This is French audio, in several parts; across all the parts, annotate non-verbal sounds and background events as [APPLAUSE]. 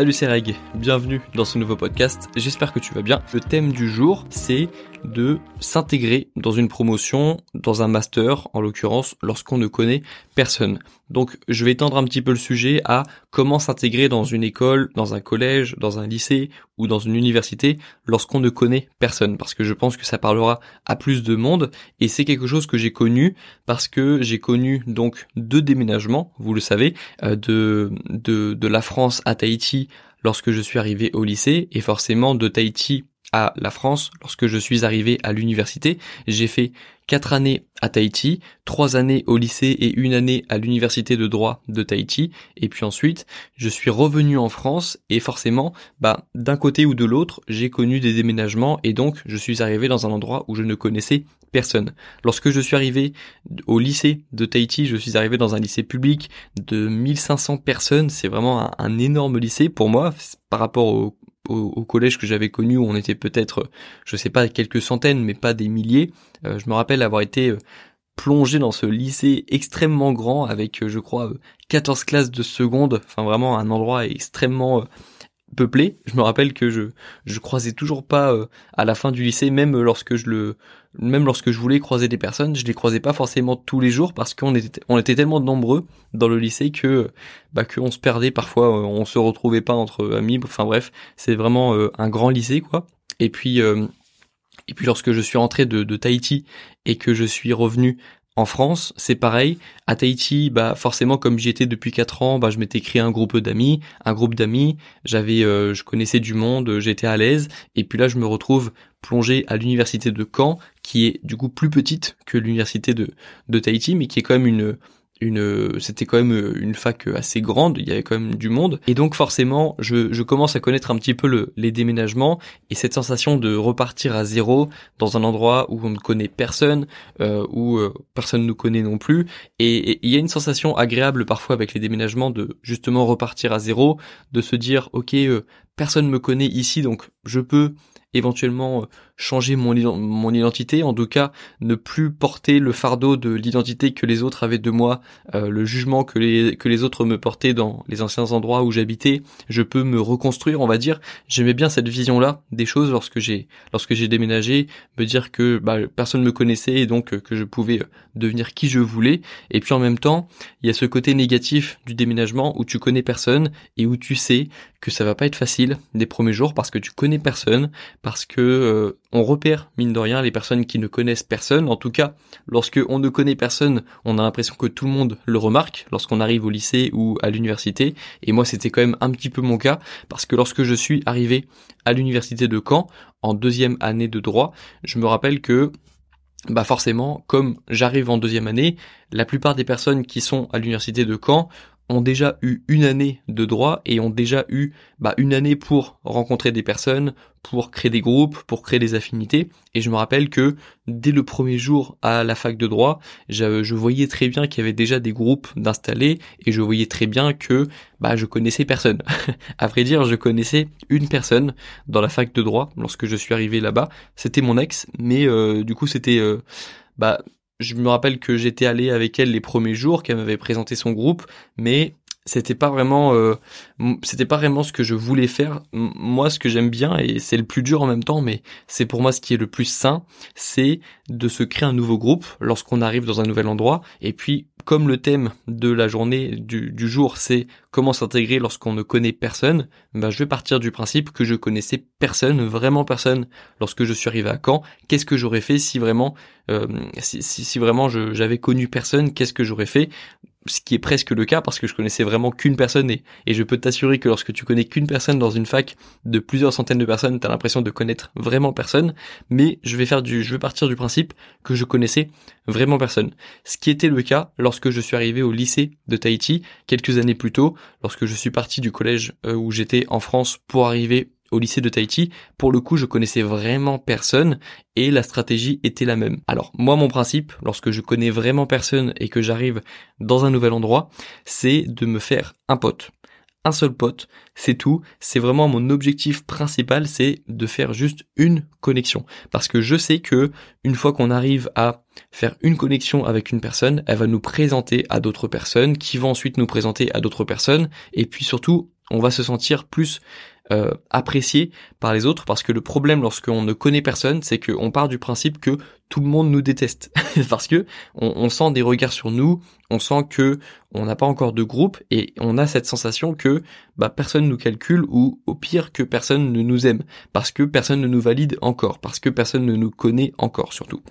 Salut c'est Reg, bienvenue dans ce nouveau podcast, j'espère que tu vas bien. Le thème du jour c'est de s'intégrer dans une promotion, dans un master en l'occurrence, lorsqu'on ne connaît personne. Donc je vais étendre un petit peu le sujet à comment s'intégrer dans une école, dans un collège, dans un lycée ou dans une université lorsqu'on ne connaît personne. Parce que je pense que ça parlera à plus de monde et c'est quelque chose que j'ai connu parce que j'ai connu donc deux déménagements, vous le savez, euh, de, de, de la France à Tahiti lorsque je suis arrivé au lycée et forcément de Tahiti à la France lorsque je suis arrivé à l'université. J'ai fait quatre années à Tahiti, trois années au lycée et une année à l'université de droit de Tahiti. Et puis ensuite, je suis revenu en France et forcément, bah, d'un côté ou de l'autre, j'ai connu des déménagements et donc je suis arrivé dans un endroit où je ne connaissais personne. Lorsque je suis arrivé au lycée de Tahiti, je suis arrivé dans un lycée public de 1500 personnes. C'est vraiment un, énorme lycée pour moi par rapport au au, collège que j'avais connu où on était peut-être, je sais pas, quelques centaines, mais pas des milliers. Euh, je me rappelle avoir été euh, plongé dans ce lycée extrêmement grand avec, euh, je crois, 14 classes de seconde. Enfin, vraiment un endroit extrêmement peuplé. Je me rappelle que je je croisais toujours pas euh, à la fin du lycée, même lorsque je le même lorsque je voulais croiser des personnes, je les croisais pas forcément tous les jours parce qu'on était on était tellement nombreux dans le lycée que bah qu'on se perdait parfois, euh, on se retrouvait pas entre amis. Enfin bref, c'est vraiment euh, un grand lycée quoi. Et puis et puis lorsque je suis rentré de, de Tahiti et que je suis revenu en France, c'est pareil. À Tahiti, bah forcément, comme j'y étais depuis quatre ans, bah je m'étais créé un groupe d'amis, un groupe d'amis. J'avais, euh, je connaissais du monde, j'étais à l'aise. Et puis là, je me retrouve plongé à l'université de Caen, qui est du coup plus petite que l'université de de Tahiti, mais qui est quand même une une c'était quand même euh, une fac assez grande, il y avait quand même du monde. Et donc forcément je, commence à connaître un petit peu le, les déménagements et cette sensation de repartir à zéro dans un endroit où on ne connaît personne, euh, où euh, personne ne nous connaît non plus. Et, il y a une sensation agréable parfois avec les déménagements de justement repartir à zéro, de se dire ok euh, personne me connaît ici donc je peux éventuellement euh, changer mon, mon identité, en tout cas ne plus porter le fardeau de l'identité que les autres avaient de moi, euh, le jugement que les, que les autres me portaient dans les anciens endroits où j'habitais, je peux me reconstruire, on va dire. J'aimais bien cette vision-là des choses lorsque j'ai lorsque j'ai déménagé, me dire que bah, personne me connaissait et donc euh, que je pouvais devenir qui je voulais. Et puis en même temps, il y a ce côté négatif du déménagement où tu connais personne et où tu sais que ça va pas être facile des premiers jours parce que tu connais personne, parce que euh, on repère mine de rien les personnes qui ne connaissent personne. En tout cas, lorsque on ne connaît personne, on a l'impression que tout le monde le remarque lorsqu'on arrive au lycée ou à l'université. Et moi, c'était quand même un petit peu mon cas parce que lorsque je suis arrivé à l'université de Caen en deuxième année de droit, je me rappelle que bah forcément, comme j'arrive en deuxième année, la plupart des personnes qui sont à l'université de Caen ont déjà eu une année de droit et ont déjà eu bah, une année pour rencontrer des personnes, pour créer des groupes, pour créer des affinités. Et je me rappelle que dès le premier jour à la fac de droit, je, voyais très bien qu'il y avait déjà des groupes d'installés et je voyais très bien que bah je connaissais personne. [LAUGHS] à vrai dire, je connaissais une personne dans la fac de droit lorsque je suis arrivé là-bas. C'était mon ex, mais euh, du coup c'était euh, bah je me rappelle que j'étais allé avec elle les premiers jours, qu'elle m'avait présenté son groupe, mais c'était pas vraiment euh, c'était pas vraiment ce que je voulais faire. Moi ce que j'aime bien et c'est le plus dur en même temps mais c'est pour moi ce qui est le plus sain c'est de se créer un nouveau groupe lorsqu'on arrive dans un nouvel endroit et puis comme le thème de la journée du, jour c'est comment s'intégrer lorsqu'on ne connaît personne bah je vais partir du principe que je connaissais personne vraiment personne lorsque je suis arrivé à Caen. Qu'est-ce que j'aurais fait si vraiment euh, si, vraiment j'avais connu personne? Qu'est-ce que j'aurais fait? Ce qui est presque le cas parce que je connaissais vraiment qu'une personne et, je peux t'assurer que lorsque tu connais qu'une personne dans une fac de plusieurs centaines de personnes, t'as l'impression de connaître vraiment personne, mais je vais faire du, je vais partir du principe que je connaissais vraiment personne. Ce qui était le cas lorsque je suis arrivé au lycée de Tahiti quelques années plus tôt, lorsque je suis parti du collège euh, où j'étais en France pour arriver au lycée de Tahiti, pour le coup, je connaissais vraiment personne et la stratégie était la même. Alors, moi, mon principe, lorsque je connais vraiment personne et que j'arrive dans un nouvel endroit, c'est de me faire un pote. Un seul pote, c'est tout. C'est vraiment mon objectif principal, c'est de faire juste une connexion. Parce que je sais que une fois qu'on arrive à faire une connexion avec une personne, elle va nous présenter à d'autres personnes, qui vont ensuite nous présenter à d'autres personnes, et puis surtout, on va se sentir plus euh, apprécié par les autres parce que le problème lorsqu'on ne connaît personne, c'est qu'on part du principe que tout le monde nous déteste. [LAUGHS] Parce que on, sent des regards sur nous, on sent que on n'a pas encore de groupe et on a cette sensation que bah personne nous calcule ou au pire que personne ne nous aime. Parce que personne ne nous valide encore, parce que personne ne nous connaît encore surtout.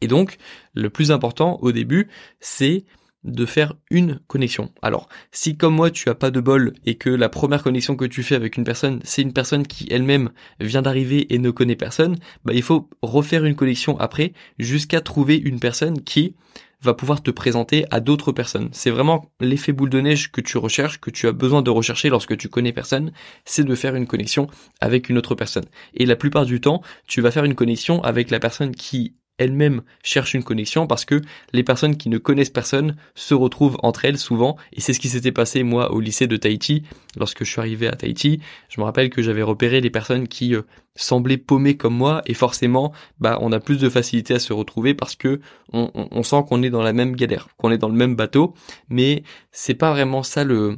Et donc, le plus important au début, c'est de faire une connexion. Alors, si comme moi tu as pas de bol et que la première connexion que tu fais avec une personne, c'est une personne qui elle-même vient d'arriver et ne connaît personne, bah il faut refaire une connexion après jusqu'à trouver une personne qui va pouvoir te présenter à d'autres personnes. C'est vraiment l'effet boule de neige que tu recherches, que tu as besoin de rechercher lorsque tu connais personne, c'est de faire une connexion avec une autre personne. Et la plupart du temps, tu vas faire une connexion avec la personne qui elle-même cherche une connexion parce que les personnes qui ne connaissent personne se retrouvent entre elles souvent. Et c'est ce qui s'était passé moi au lycée de Tahiti. Lorsque je suis arrivé à Tahiti je me rappelle que j'avais repéré les personnes qui euh, semblaient paumées comme moi. Et forcément bah on a plus de facilité à se retrouver parce que on, sent qu'on est dans la même galère qu'on est dans le même bateau. Mais c'est pas vraiment ça le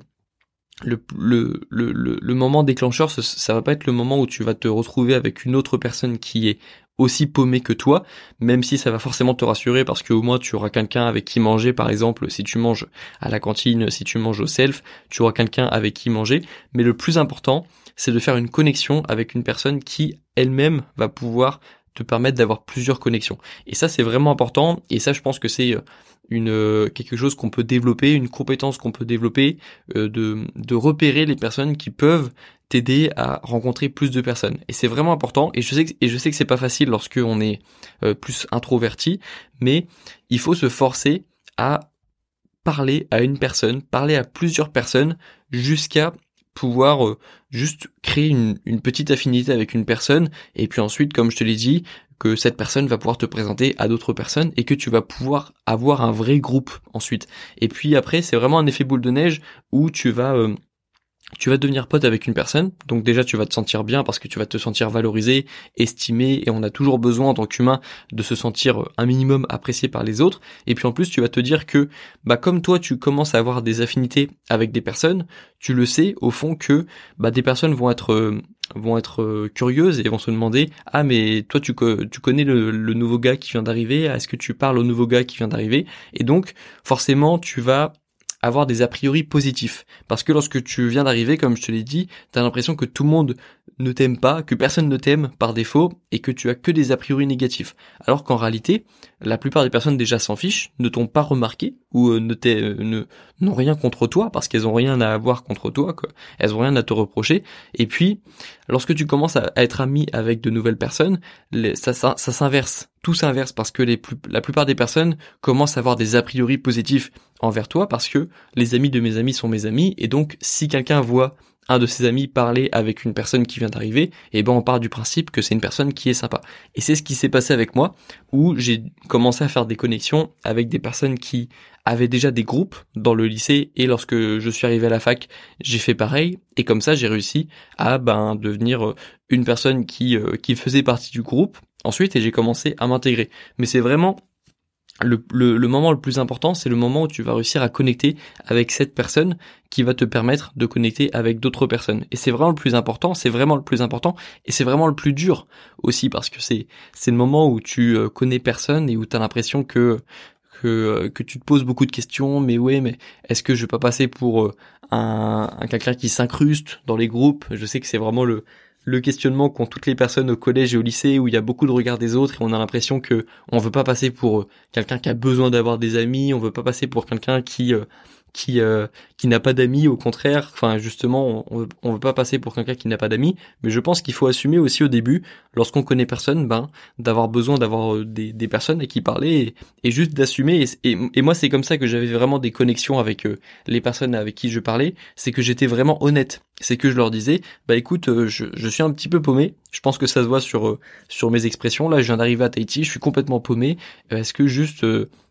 le, le, moment déclencheur, ça va pas être le moment où tu vas te retrouver avec une autre personne qui est aussi paumé que toi, même si ça va forcément te rassurer parce qu'au moins tu auras quelqu'un avec qui manger, par exemple, si tu manges à la cantine, si tu manges au self, tu auras quelqu'un avec qui manger. Mais le plus important, c'est de faire une connexion avec une personne qui elle-même va pouvoir te permettre d'avoir plusieurs connexions. Et ça, c'est vraiment important. Et ça, je pense que c'est euh, une euh, quelque chose qu'on peut développer, une compétence qu'on peut développer, euh, de, de repérer les personnes qui peuvent t'aider à rencontrer plus de personnes. Et c'est vraiment important. Et je sais que, et je sais que c'est pas facile lorsque on est euh, plus introverti, mais il faut se forcer à parler à une personne, parler à plusieurs personnes jusqu'à pouvoir euh, juste créer une, une, petite affinité avec une personne et puis ensuite comme je te l'ai dit que cette personne va pouvoir te présenter à d'autres personnes et que tu vas pouvoir avoir un vrai groupe ensuite et puis après c'est vraiment un effet boule de neige où tu vas euh, tu vas devenir pote avec une personne, donc déjà tu vas te sentir bien parce que tu vas te sentir valorisé, estimé, et on a toujours besoin en tant qu'humain de se sentir un minimum apprécié par les autres. Et puis en plus tu vas te dire que, bah comme toi tu commences à avoir des affinités avec des personnes, tu le sais au fond que bah des personnes vont être euh, vont être euh, curieuses et vont se demander ah mais toi tu, tu connais le, le nouveau gars qui vient d'arriver, est-ce que tu parles au nouveau gars qui vient d'arriver? Et donc forcément tu vas avoir des a priori positifs. Parce que lorsque tu viens d'arriver, comme je te l'ai dit, t'as l'impression que tout le monde ne t'aime pas, que personne ne t'aime par défaut, et que tu as que des a priori négatifs. Alors qu'en réalité, la plupart des personnes déjà s'en fichent, ne t'ont pas remarqué, ou euh, ne euh, ne n'ont rien contre toi, parce qu'elles ont rien à avoir contre toi. Elles ont rien à te reprocher. Et puis, lorsque tu commences à, être ami avec de nouvelles personnes, ça s'inverse. Tout s'inverse parce que la plupart des personnes commencent à avoir des a priori positifs envers toi parce que les amis de mes amis sont mes amis et donc si quelqu'un voit un de ses amis parler avec une personne qui vient d'arriver, et eh ben on part du principe que c'est une personne qui est sympa. Et c'est ce qui s'est passé avec moi, où j'ai commencé à faire des connexions avec des personnes qui avaient déjà des groupes dans le lycée, et lorsque je suis arrivé à la fac, j'ai fait pareil, et comme ça j'ai réussi à ben devenir une personne qui euh, qui faisait partie du groupe ensuite, et j'ai commencé à m'intégrer. Mais c'est vraiment le, moment le plus important, c'est le moment où tu vas réussir à connecter avec cette personne qui va te permettre de connecter avec d'autres personnes. Et c'est vraiment le plus important, c'est vraiment le plus important, et c'est vraiment le plus dur aussi, parce que c'est c'est le moment où tu euh, connais personne et où tu as l'impression que, que euh, que tu te poses beaucoup de questions, mais ouais, mais est-ce que je vais pas passer pour euh, un, un quelqu'un qui s'incruste dans les groupes? Je sais que c'est vraiment le le questionnement qu'ont toutes les personnes au collège et au lycée où il y a beaucoup de regards des autres et on a l'impression que on veut pas passer pour euh, quelqu'un qui a besoin d'avoir des amis, on veut pas passer pour quelqu'un qui euh, qui euh, qui n'a pas d'amis, au contraire, enfin justement, on, on veut pas passer pour quelqu'un qui n'a pas d'amis, mais je pense qu'il faut assumer aussi au début, lorsqu'on connaît personne, ben d'avoir besoin d'avoir euh, des, des personnes à qui parler et, juste d'assumer. Et, et, moi, c'est comme ça que j'avais vraiment des connexions avec euh, les personnes avec qui je parlais, c'est que j'étais vraiment honnête. C'est que je leur disais, bah écoute, je, je suis un petit peu paumé. Je pense que ça se voit sur sur mes expressions. Là, je viens d'arriver à Tahiti, je suis complètement paumé. Est-ce que juste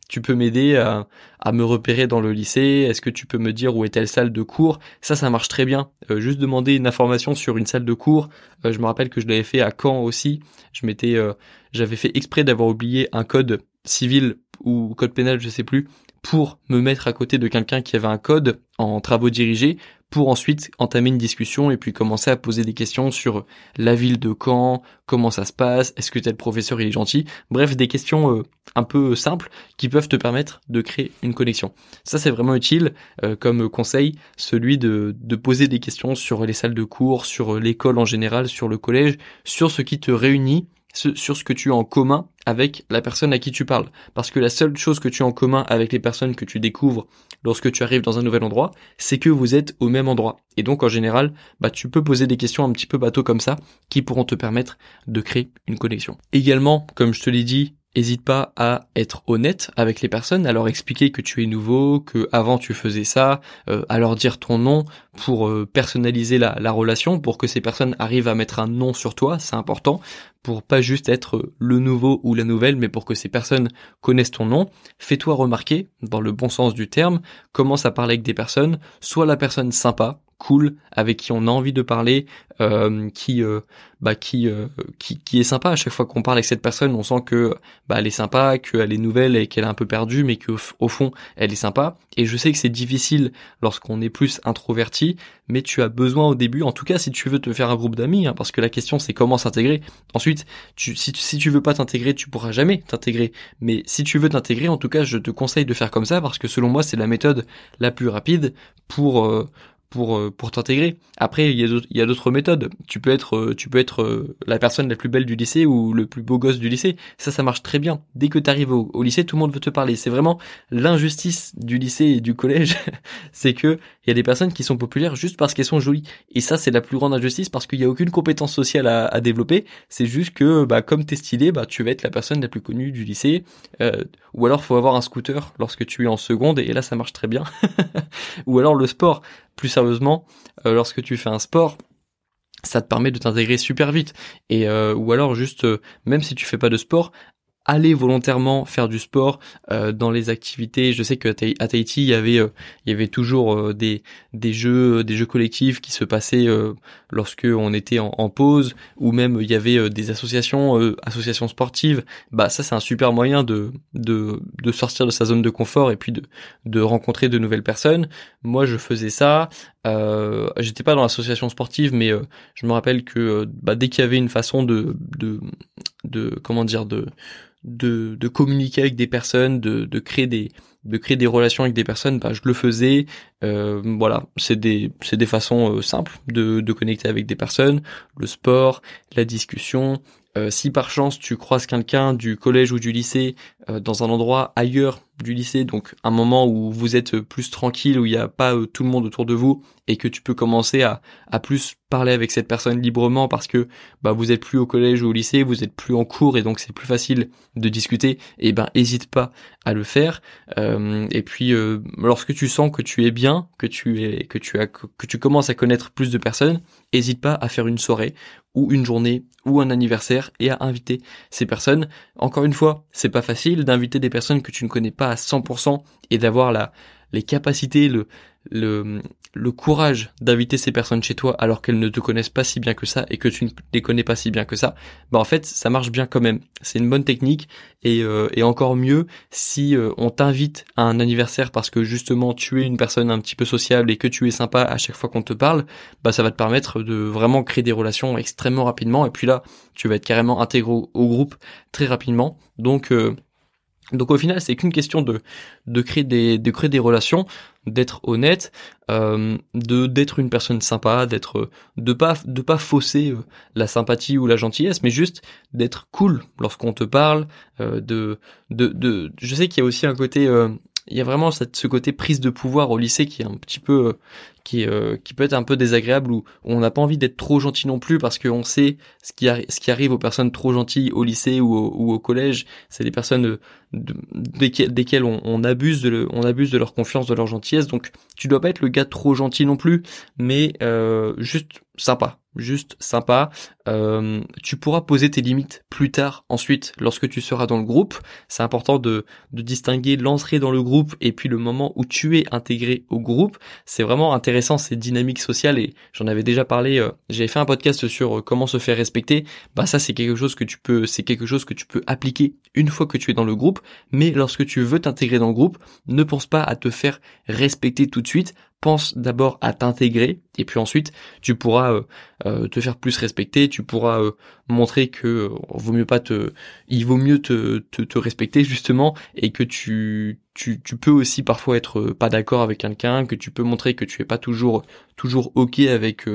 tu peux m'aider à, me repérer dans le lycée? Est-ce que tu peux me dire où est telle salle de cours? Ça, ça marche très bien. Euh, juste demander une information sur une salle de cours. Euh, je me rappelle que je l'avais fait à Caen aussi. Je m'étais, euh, j'avais fait exprès d'avoir oublié un code civil ou code pénal, je sais plus, pour me mettre à côté de quelqu'un qui avait un code en travaux dirigés pour ensuite entamer une discussion et puis commencer à poser des questions sur la ville de Caen, comment ça se passe, est-ce que tel professeur il est gentil, bref des questions euh, un peu simples qui peuvent te permettre de créer une connexion. Ça c'est vraiment utile euh, comme conseil, celui de, de poser des questions sur les salles de cours, sur l'école en général, sur le collège, sur ce qui te réunit sur ce que tu as en commun avec la personne à qui tu parles. Parce que la seule chose que tu as en commun avec les personnes que tu découvres lorsque tu arrives dans un nouvel endroit, c'est que vous êtes au même endroit. Et donc en général, bah tu peux poser des questions un petit peu bateau comme ça qui pourront te permettre de créer une connexion. Également, comme je te l'ai dit, N'hésite pas à être honnête avec les personnes, à leur expliquer que tu es nouveau, que avant tu faisais ça, euh, à leur dire ton nom pour euh, personnaliser la, la, relation, pour que ces personnes arrivent à mettre un nom sur toi, c'est important, pour pas juste être le nouveau ou la nouvelle, mais pour que ces personnes connaissent ton nom. Fais-toi remarquer, dans le bon sens du terme, commence à parler avec des personnes, sois la personne sympa, cool, avec qui on a envie de parler, euh, qui, euh, bah, qui, euh, qui, qui est sympa à chaque fois qu'on parle avec cette personne. On sent que bah, elle est sympa, qu'elle est nouvelle et qu'elle est un peu perdue, mais qu'au au fond elle est sympa. Et je sais que c'est difficile lorsqu'on est plus introverti, mais tu as besoin au début, en tout cas si tu veux te faire un groupe d'amis, hein, parce que la question c'est comment s'intégrer. Ensuite, tu, si, si tu veux pas t'intégrer, tu pourras jamais t'intégrer. Mais si tu veux t'intégrer, en tout cas, je te conseille de faire comme ça parce que selon moi c'est la méthode la plus rapide pour pour euh, pour t'intégrer. Après, il y a d'autres méthodes. Tu peux être euh, tu peux être euh, la personne la plus belle du lycée ou le plus beau gosse du lycée. Ça ça marche très bien. Dès que tu arrives au, au, lycée, tout le monde veut te parler. C'est vraiment l'injustice du lycée et du collège, [LAUGHS] c'est que il y a des personnes qui sont populaires juste parce qu'elles sont jolies. Et ça c'est la plus grande injustice parce qu'il y a aucune compétence sociale à, développer. C'est juste que bah comme t'es stylé, bah tu vas être la personne la plus connue du lycée. Euh, ou alors faut avoir un scooter lorsque tu es en seconde et là ça marche très bien. [LAUGHS] ou alors le sport plus sérieusement, euh, lorsque tu fais un sport, ça te permet de t'intégrer super vite. Et euh, ou alors juste, même si tu fais pas de sport, aller volontairement faire du sport euh, dans les activités. Je sais que à Tahiti, il y avait euh, il y avait toujours euh, des des jeux des jeux collectifs qui se passaient lorsque on était en, en, pause ou même il y avait des associations associations sportives. Bah ça c'est un super moyen de de de sortir de sa zone de confort et puis de de rencontrer de nouvelles personnes. Moi je faisais ça. Euh, j'étais pas dans l'association sportive, mais je me rappelle que bah, dès qu'il y avait une façon de, comment dire, de, de, communiquer avec des personnes, de, de créer des de créer des relations avec des personnes, bah, je le faisais. Euh, voilà, c'est des c'est des façons euh, simples de, de connecter avec des personnes, le sport, la discussion, euh, si par chance tu croises quelqu'un du collège ou du lycée euh, dans un endroit ailleurs du lycée, donc un moment où vous êtes plus tranquille, où il n'y a pas euh, tout le monde autour de vous, et que tu peux commencer à, plus parler avec cette personne librement parce que bah, vous êtes plus au collège ou au lycée, vous êtes plus en cours et donc c'est plus facile de discuter, et ben hésite pas à le faire. et puis lorsque tu sens que tu es bien, que tu es que tu as que tu commences à connaître plus de personnes, hésite pas à faire une soirée ou une journée ou un anniversaire et à inviter ces personnes. Encore une fois, c'est pas facile d'inviter des personnes que tu ne connais pas à 100% et d'avoir la les capacités, le, le, le courage d'inviter ces personnes chez toi alors qu'elles ne te connaissent pas si bien que ça et que tu ne les connais pas si bien que ça, bah en fait ça marche bien quand même. C'est une bonne technique et, euh, et encore mieux si euh, on t'invite à un anniversaire parce que justement tu es une personne un petit peu sociable et que tu es sympa à chaque fois qu'on te parle, bah ça va te permettre de vraiment créer des relations extrêmement rapidement et puis là tu vas être carrément intégré au, groupe très rapidement. Donc euh, donc au final, c'est qu'une question de de créer des de créer des relations, d'être honnête, euh, de d'être une personne sympa, d'être de pas de pas fausser euh, la sympathie ou la gentillesse, mais juste d'être cool lorsqu'on te parle. Euh, de de. Je sais qu'il y a aussi un côté il y a vraiment ce côté prise de pouvoir au lycée qui est un petit peu euh, qui euh, qui peut être un peu désagréable où, on n'a pas envie d'être trop gentil non plus parce qu'on sait ce qui arrive aux personnes trop gentilles au lycée ou au, collège. C'est des personnes de, de, desquelles, on, on, abuse de on abuse de leur confiance de leur gentillesse. Donc tu dois pas être le gars trop gentil non plus mais euh, juste sympa juste sympa. Euh, tu pourras poser tes limites plus tard, ensuite, lorsque tu seras dans le groupe. C'est important de, de distinguer l'entrée dans le groupe et puis le moment où tu es intégré au groupe. C'est vraiment intéressant ces dynamiques sociales et j'en avais déjà parlé. Euh, J'avais fait un podcast sur euh, comment se faire respecter. Bah ça c'est quelque chose que tu peux, c'est quelque chose que tu peux appliquer une fois que tu es dans le groupe. Mais lorsque tu veux t'intégrer dans le groupe, ne pense pas à te faire respecter tout de suite pense d'abord à t'intégrer et puis ensuite tu pourras euh, euh, te faire plus respecter, tu pourras euh, montrer que vaut mieux pas te, il vaut mieux te, te, te respecter justement et que tu, tu, tu peux aussi parfois être pas d'accord avec quelqu'un, que tu peux montrer que tu es pas toujours toujours ok avec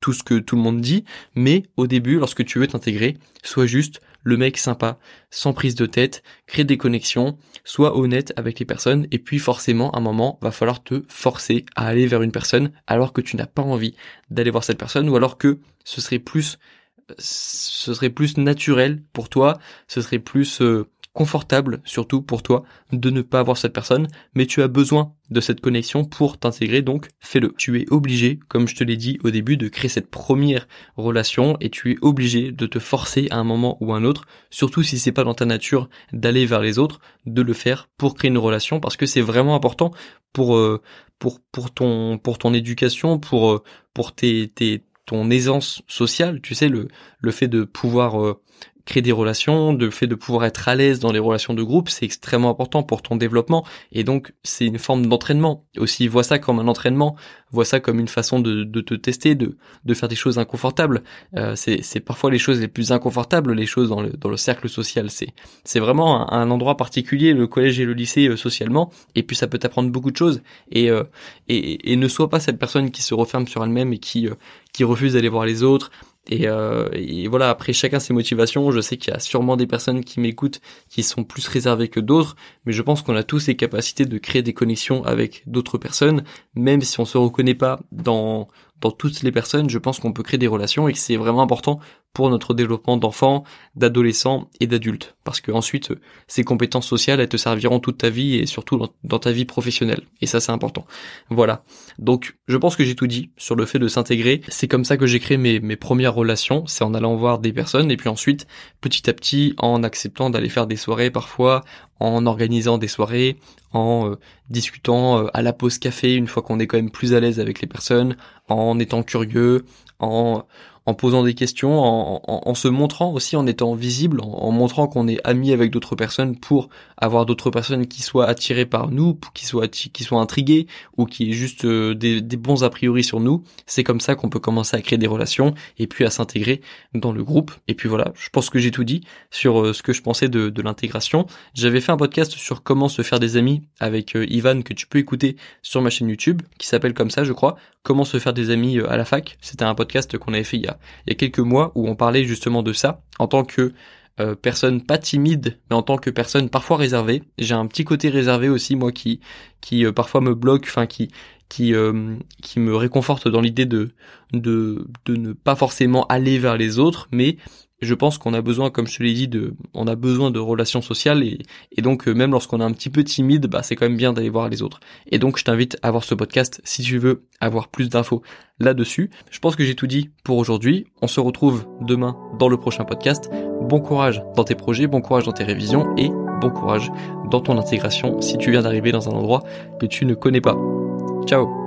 tout ce que tout le monde dit, mais au début, lorsque tu veux t'intégrer, sois juste le mec sympa, sans prise de tête, crée des connexions, sois honnête avec les personnes, et puis forcément, à un moment, va falloir te forcer à aller vers une personne alors que tu n'as pas envie d'aller voir cette personne, ou alors que ce serait plus, ce serait plus naturel pour toi, ce serait plus euh, confortable, surtout pour toi, de ne pas avoir cette personne, mais tu as besoin de cette connexion pour t'intégrer, donc fais-le. Tu es obligé, comme je te l'ai dit au début, de créer cette première relation et tu es obligé de te forcer à un moment ou un autre, surtout si c'est pas dans ta nature d'aller vers les autres, de le faire pour créer une relation parce que c'est vraiment important pour euh, pour pour ton pour ton éducation, pour euh, pour tes tes ton aisance sociale, tu sais le le fait de pouvoir euh, créer des relations, de fait de pouvoir être à l'aise dans les relations de groupe, c'est extrêmement important pour ton développement et donc c'est une forme d'entraînement. Aussi, vois ça comme un entraînement, vois ça comme une façon de, de te tester, de, de faire des choses inconfortables. Euh, c'est parfois les choses les plus inconfortables, les choses dans le, dans le cercle social. C'est vraiment un, endroit particulier, le collège et le lycée euh, socialement, et puis ça peut t'apprendre beaucoup de choses. Et, euh, et, et ne sois pas cette personne qui se referme sur elle-même et qui, euh, qui refuse d'aller voir les autres, et, euh, et, voilà, après chacun ses motivations, je sais qu'il y a sûrement des personnes qui m'écoutent qui sont plus réservées que d'autres, mais je pense qu'on a tous les capacités de créer des connexions avec d'autres personnes, même si on se reconnaît pas dans dans toutes les personnes, je pense qu'on peut créer des relations et que c'est vraiment important pour notre développement d'enfants, d'adolescents et d'adultes. Parce que ensuite, ces compétences sociales, elles te serviront toute ta vie et surtout dans, ta vie professionnelle. Et ça, c'est important. Voilà. Donc, je pense que j'ai tout dit sur le fait de s'intégrer. C'est comme ça que j'ai créé mes, mes premières relations. C'est en allant voir des personnes et puis ensuite, petit à petit, en acceptant d'aller faire des soirées parfois, en organisant des soirées, en euh, discutant euh, à la pause café une fois qu'on est quand même plus à l'aise avec les personnes, en étant curieux, en en posant des questions, en, en, se montrant aussi, en étant visible, en, montrant qu'on est ami avec d'autres personnes pour avoir d'autres personnes qui soient attirées par nous, qui soient qui soient intriguées ou qui aient juste euh, des, bons a priori sur nous. C'est comme ça qu'on peut commencer à créer des relations et puis à s'intégrer dans le groupe. Et puis voilà, je pense que j'ai tout dit sur euh, ce que je pensais de, de l'intégration. J'avais fait un podcast sur comment se faire des amis avec euh, Ivan que tu peux écouter sur ma chaîne YouTube, qui s'appelle comme ça, je crois, comment se faire des amis à la fac. C'était un podcast qu'on avait fait il il y a quelques mois où on parlait justement de ça en tant que euh, personne pas timide, mais en tant que personne parfois réservée. J'ai un petit côté réservé aussi moi qui qui euh, parfois me bloque, enfin qui qui euh, qui me réconforte dans l'idée de de de ne pas forcément aller vers les autres, mais je pense qu'on a besoin, comme je te l'ai dit, de, on a besoin de relations sociales et, donc euh, même lorsqu'on est un petit peu timide, bah c'est quand même bien d'aller voir les autres. Et donc je t'invite à voir ce podcast si tu veux avoir plus d'infos là-dessus. Je pense que j'ai tout dit pour aujourd'hui. On se retrouve demain dans le prochain podcast. Bon courage dans tes projets, bon courage dans tes révisions et bon courage dans ton intégration si tu viens d'arriver dans un endroit que tu ne connais pas. Ciao